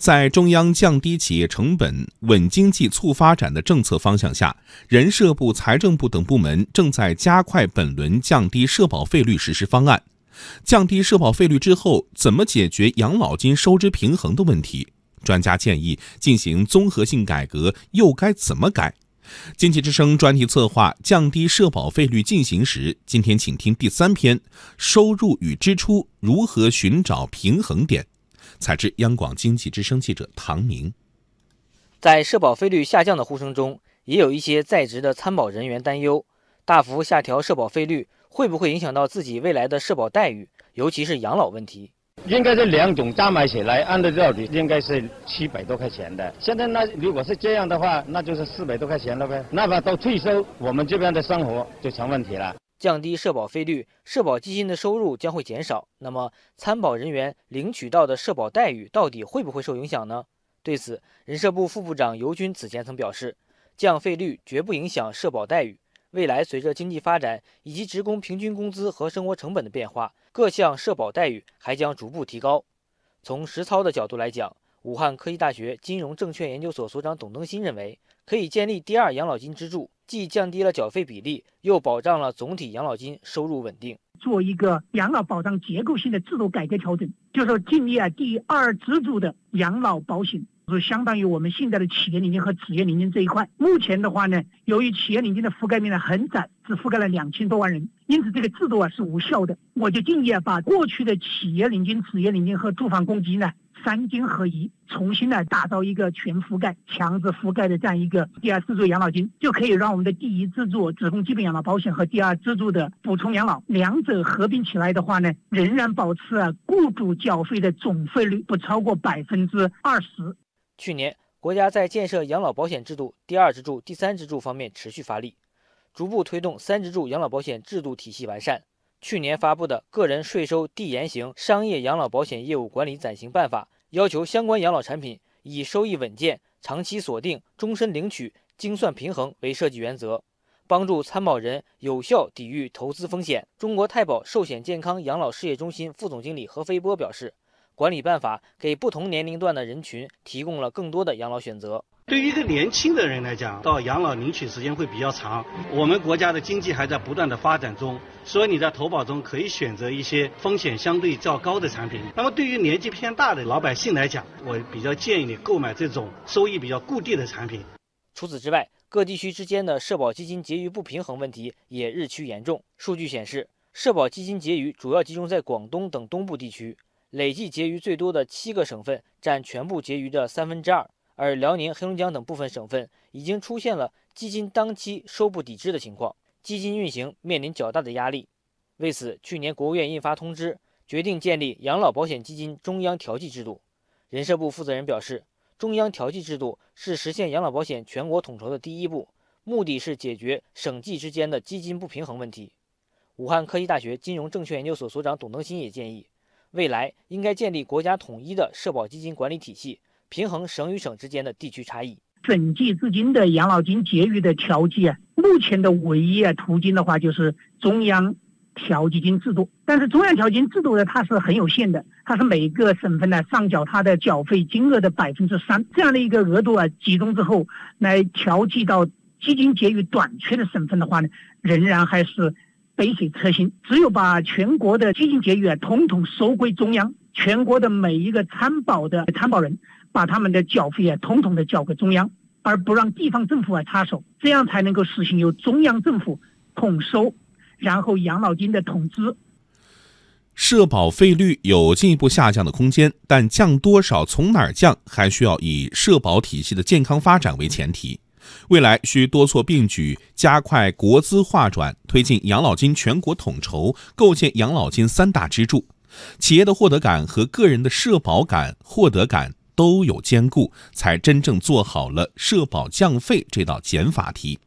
在中央降低企业成本、稳经济、促发展的政策方向下，人社部、财政部等部门正在加快本轮降低社保费率实施方案。降低社保费率之后，怎么解决养老金收支平衡的问题？专家建议进行综合性改革，又该怎么改？经济之声专题策划降低社保费率进行时，今天请听第三篇：收入与支出如何寻找平衡点？采自央广经济之声记者唐明。在社保费率下降的呼声中，也有一些在职的参保人员担忧，大幅下调社保费率会不会影响到自己未来的社保待遇，尤其是养老问题。应该是两种加买起来，按照道理应该是七百多块钱的。现在那如果是这样的话，那就是四百多块钱了呗。那么到退休，我们这边的生活就成问题了。降低社保费率，社保基金的收入将会减少。那么参保人员领取到的社保待遇到底会不会受影响呢？对此，人社部副部长尤军此前曾表示，降费率绝不影响社保待遇。未来随着经济发展以及职工平均工资和生活成本的变化，各项社保待遇还将逐步提高。从实操的角度来讲，武汉科技大学金融证券研究所所长董登新认为，可以建立第二养老金支柱，既降低了缴费比例，又保障了总体养老金收入稳定。做一个养老保障结构性的制度改革调整，就是说建立啊第二支柱的养老保险。是相当于我们现在的企业年金和职业年金这一块。目前的话呢，由于企业年金的覆盖面呢很窄，只覆盖了两千多万人，因此这个制度啊是无效的。我就建议啊，把过去的企业年金、职业年金和住房公积金呢三金合一，重新呢打造一个全覆盖、强制覆盖的这样一个第二支柱养老金，就可以让我们的第一支柱职工基本养老保险和第二支柱的补充养老两者合并起来的话呢，仍然保持啊雇主缴费的总费率不超过百分之二十。去年，国家在建设养老保险制度第二支柱、第三支柱方面持续发力，逐步推动三支柱养老保险制度体系完善。去年发布的《个人税收递延型商业养老保险业务管理暂行办法》要求相关养老产品以收益稳健、长期锁定、终身领取、精算平衡为设计原则，帮助参保人有效抵御投资风险。中国太保寿险健康养老事业中心副总经理何飞波表示。管理办法给不同年龄段的人群提供了更多的养老选择。对于一个年轻的人来讲，到养老领取时间会比较长。我们国家的经济还在不断的发展中，所以你在投保中可以选择一些风险相对较高的产品。那么对于年纪偏大的老百姓来讲，我比较建议你购买这种收益比较固定的产品。除此之外，各地区之间的社保基金结余不平衡问题也日趋严重。数据显示，社保基金结余主要集中在广东等东部地区。累计结余最多的七个省份占全部结余的三分之二，而辽宁、黑龙江等部分省份已经出现了基金当期收不抵支的情况，基金运行面临较大的压力。为此，去年国务院印发通知，决定建立养老保险基金中央调剂制度。人社部负责人表示，中央调剂制度是实现养老保险全国统筹的第一步，目的是解决省际之间的基金不平衡问题。武汉科技大学金融证券研究所所长董登新也建议。未来应该建立国家统一的社保基金管理体系，平衡省与省之间的地区差异。整计资金的养老金结余的调剂啊，目前的唯一啊途径的话就是中央调剂金制度。但是中央调剂金制度呢，它是很有限的，它是每个省份呢上缴它的缴费金额的百分之三这样的一个额度啊，集中之后来调剂到基金结余短缺的省份的话呢，仍然还是。杯水车薪，只有把全国的基金结余啊，统统收归中央，全国的每一个参保的参保人，把他们的缴费啊，统统的交给中央，而不让地方政府啊插手，这样才能够实行由中央政府统收，然后养老金的统支。社保费率有进一步下降的空间，但降多少、从哪儿降，还需要以社保体系的健康发展为前提。未来需多措并举，加快国资划转，推进养老金全国统筹，构建养老金三大支柱，企业的获得感和个人的社保感、获得感都有兼顾，才真正做好了社保降费这道减法题。